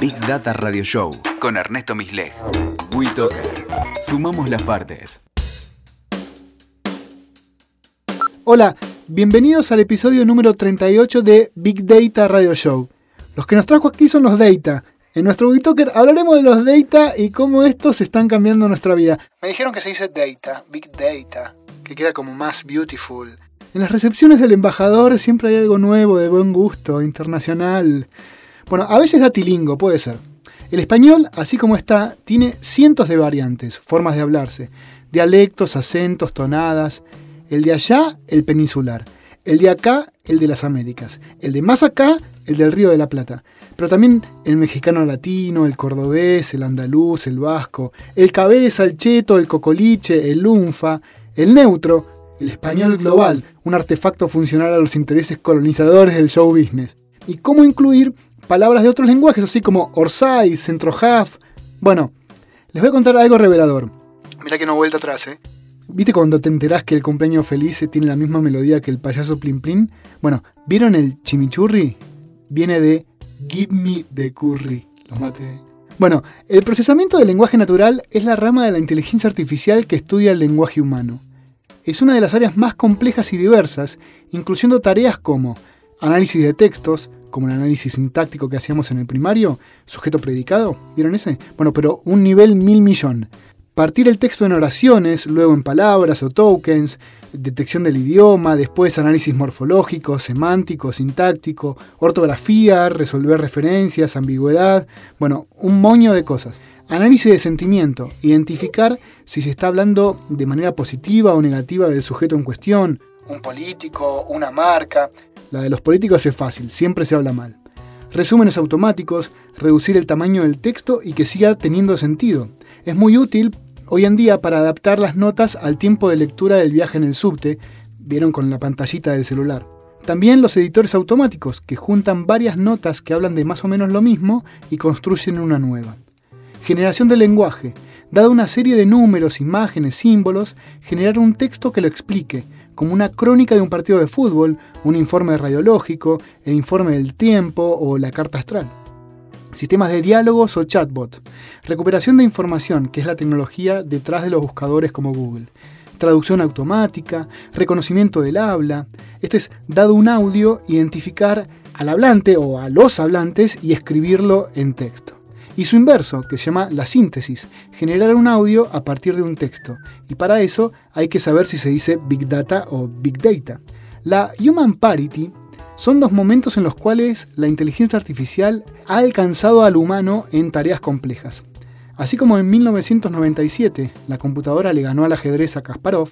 Big Data Radio Show con Ernesto Misleg. WeToker. Sumamos las partes. Hola, bienvenidos al episodio número 38 de Big Data Radio Show. Los que nos trajo aquí son los Data. En nuestro WeToker hablaremos de los Data y cómo estos están cambiando nuestra vida. Me dijeron que se dice Data, Big Data, que queda como más beautiful. En las recepciones del embajador siempre hay algo nuevo, de buen gusto, internacional. Bueno, a veces datilingo, puede ser. El español, así como está, tiene cientos de variantes, formas de hablarse, dialectos, acentos, tonadas. El de allá, el peninsular. El de acá, el de las Américas. El de más acá, el del Río de la Plata. Pero también el mexicano latino, el cordobés, el andaluz, el vasco, el cabeza, el cheto, el cocoliche, el lunfa, el neutro, el español global, un artefacto funcional a los intereses colonizadores del show business. Y cómo incluir palabras de otros lenguajes, así como Orsay, Centrojaf. Bueno, les voy a contar algo revelador. Mira que no vuelta atrás, ¿eh? ¿Viste cuando te enterás que el cumpleaños feliz tiene la misma melodía que el payaso Plin Plin? Bueno, ¿vieron el chimichurri? Viene de Give me the curry. Lo maté. Bueno, el procesamiento del lenguaje natural es la rama de la inteligencia artificial que estudia el lenguaje humano. Es una de las áreas más complejas y diversas, incluyendo tareas como análisis de textos, como el análisis sintáctico que hacíamos en el primario, sujeto predicado, ¿vieron ese? Bueno, pero un nivel mil millón. Partir el texto en oraciones, luego en palabras o tokens, detección del idioma, después análisis morfológico, semántico, sintáctico, ortografía, resolver referencias, ambigüedad, bueno, un moño de cosas. Análisis de sentimiento, identificar si se está hablando de manera positiva o negativa del sujeto en cuestión, un político, una marca, la de los políticos es fácil, siempre se habla mal. Resúmenes automáticos, reducir el tamaño del texto y que siga teniendo sentido. Es muy útil hoy en día para adaptar las notas al tiempo de lectura del viaje en el subte, vieron con la pantallita del celular. También los editores automáticos, que juntan varias notas que hablan de más o menos lo mismo y construyen una nueva. Generación del lenguaje. Dada una serie de números, imágenes, símbolos, generar un texto que lo explique, como una crónica de un partido de fútbol, un informe radiológico, el informe del tiempo o la carta astral. Sistemas de diálogos o chatbot. Recuperación de información, que es la tecnología detrás de los buscadores como Google. Traducción automática, reconocimiento del habla. Esto es, dado un audio, identificar al hablante o a los hablantes y escribirlo en texto y su inverso, que se llama la síntesis, generar un audio a partir de un texto. Y para eso hay que saber si se dice Big Data o Big Data. La Human Parity son los momentos en los cuales la inteligencia artificial ha alcanzado al humano en tareas complejas. Así como en 1997 la computadora le ganó al ajedrez a Kasparov,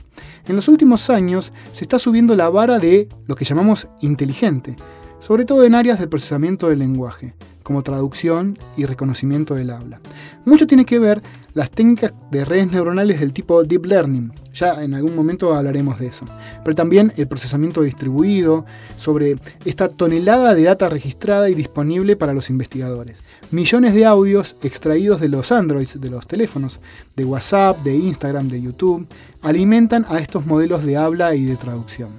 en los últimos años se está subiendo la vara de lo que llamamos inteligente, sobre todo en áreas de procesamiento del lenguaje como traducción y reconocimiento del habla. Mucho tiene que ver las técnicas de redes neuronales del tipo Deep Learning, ya en algún momento hablaremos de eso, pero también el procesamiento distribuido, sobre esta tonelada de data registrada y disponible para los investigadores. Millones de audios extraídos de los Androids, de los teléfonos, de WhatsApp, de Instagram, de YouTube, alimentan a estos modelos de habla y de traducción.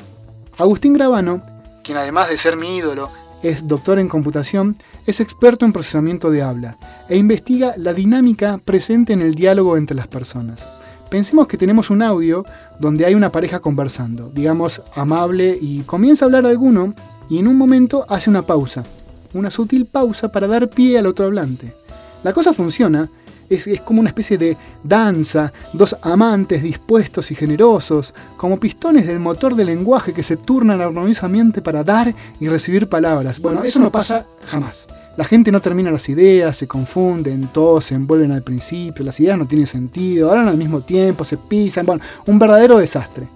Agustín Gravano, quien además de ser mi ídolo, es doctor en computación, es experto en procesamiento de habla e investiga la dinámica presente en el diálogo entre las personas. Pensemos que tenemos un audio donde hay una pareja conversando, digamos amable, y comienza a hablar alguno y en un momento hace una pausa, una sutil pausa para dar pie al otro hablante. La cosa funciona, es, como una especie de danza, dos amantes dispuestos y generosos, como pistones del motor del lenguaje que se turnan armoniosamente para dar y recibir palabras. Bueno, eso no pasa jamás. La gente no termina las ideas, se confunden, todos se envuelven al principio, las ideas no tienen sentido, hablan al mismo tiempo, se pisan, bueno, un verdadero desastre.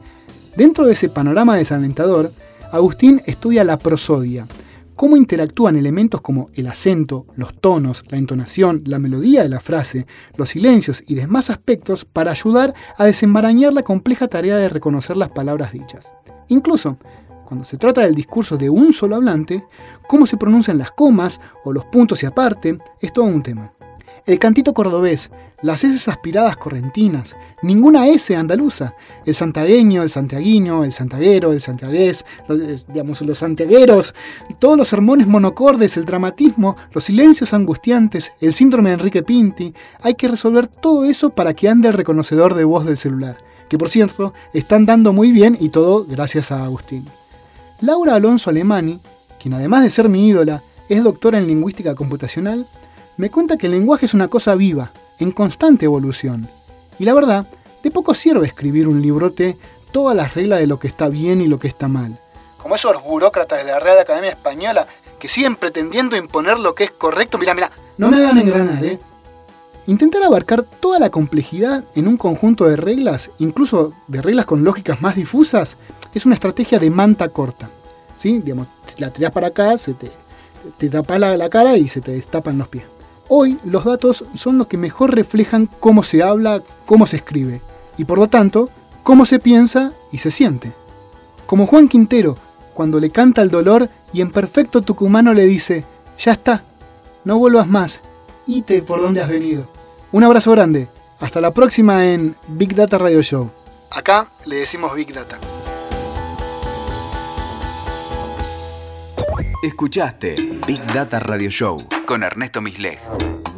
Dentro de ese panorama desalentador, Agustín estudia la prosodia, cómo interactúan elementos como el acento, los tonos, la entonación, la melodía de la frase, los silencios y demás aspectos para ayudar a desenmarañar la compleja tarea de reconocer las palabras dichas. Incluso, cuando se trata del discurso de un solo hablante, cómo se pronuncian las comas o los puntos y aparte es todo un tema. El cantito cordobés, las S aspiradas correntinas, ninguna S andaluza. El santagueño, el santiaguino, el santaguero, el santiagués, los, eh, digamos, los santiagueros, todos los sermones monocordes, el dramatismo, los silencios angustiantes, el síndrome de Enrique Pinti. Hay que resolver todo eso para que ande el reconocedor de voz del celular, que por cierto, están dando muy bien y todo gracias a Agustín. Laura Alonso Alemani, quien además de ser mi ídola, es doctora en lingüística computacional, me cuenta que el lenguaje es una cosa viva, en constante evolución. Y la verdad, de poco sirve escribir un librote todas las reglas de lo que está bien y lo que está mal. Como esos burócratas de la Real Academia Española que siguen pretendiendo imponer lo que es correcto. Mira, mira, no me hagan engranar, ¿eh? Intentar abarcar toda la complejidad en un conjunto de reglas, incluso de reglas con lógicas más difusas, es una estrategia de manta corta. ¿Sí? Digamos, la tiras para acá, se te, te tapa la, la cara y se te destapan los pies. Hoy los datos son los que mejor reflejan cómo se habla, cómo se escribe, y por lo tanto, cómo se piensa y se siente. Como Juan Quintero, cuando le canta el dolor y en perfecto tucumano le dice, ya está, no vuelvas más, ite por donde has venido. Un abrazo grande, hasta la próxima en Big Data Radio Show. Acá le decimos Big Data. Escuchaste Big Data Radio Show con Ernesto Misleg.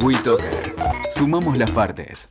WeToker. Sumamos las partes.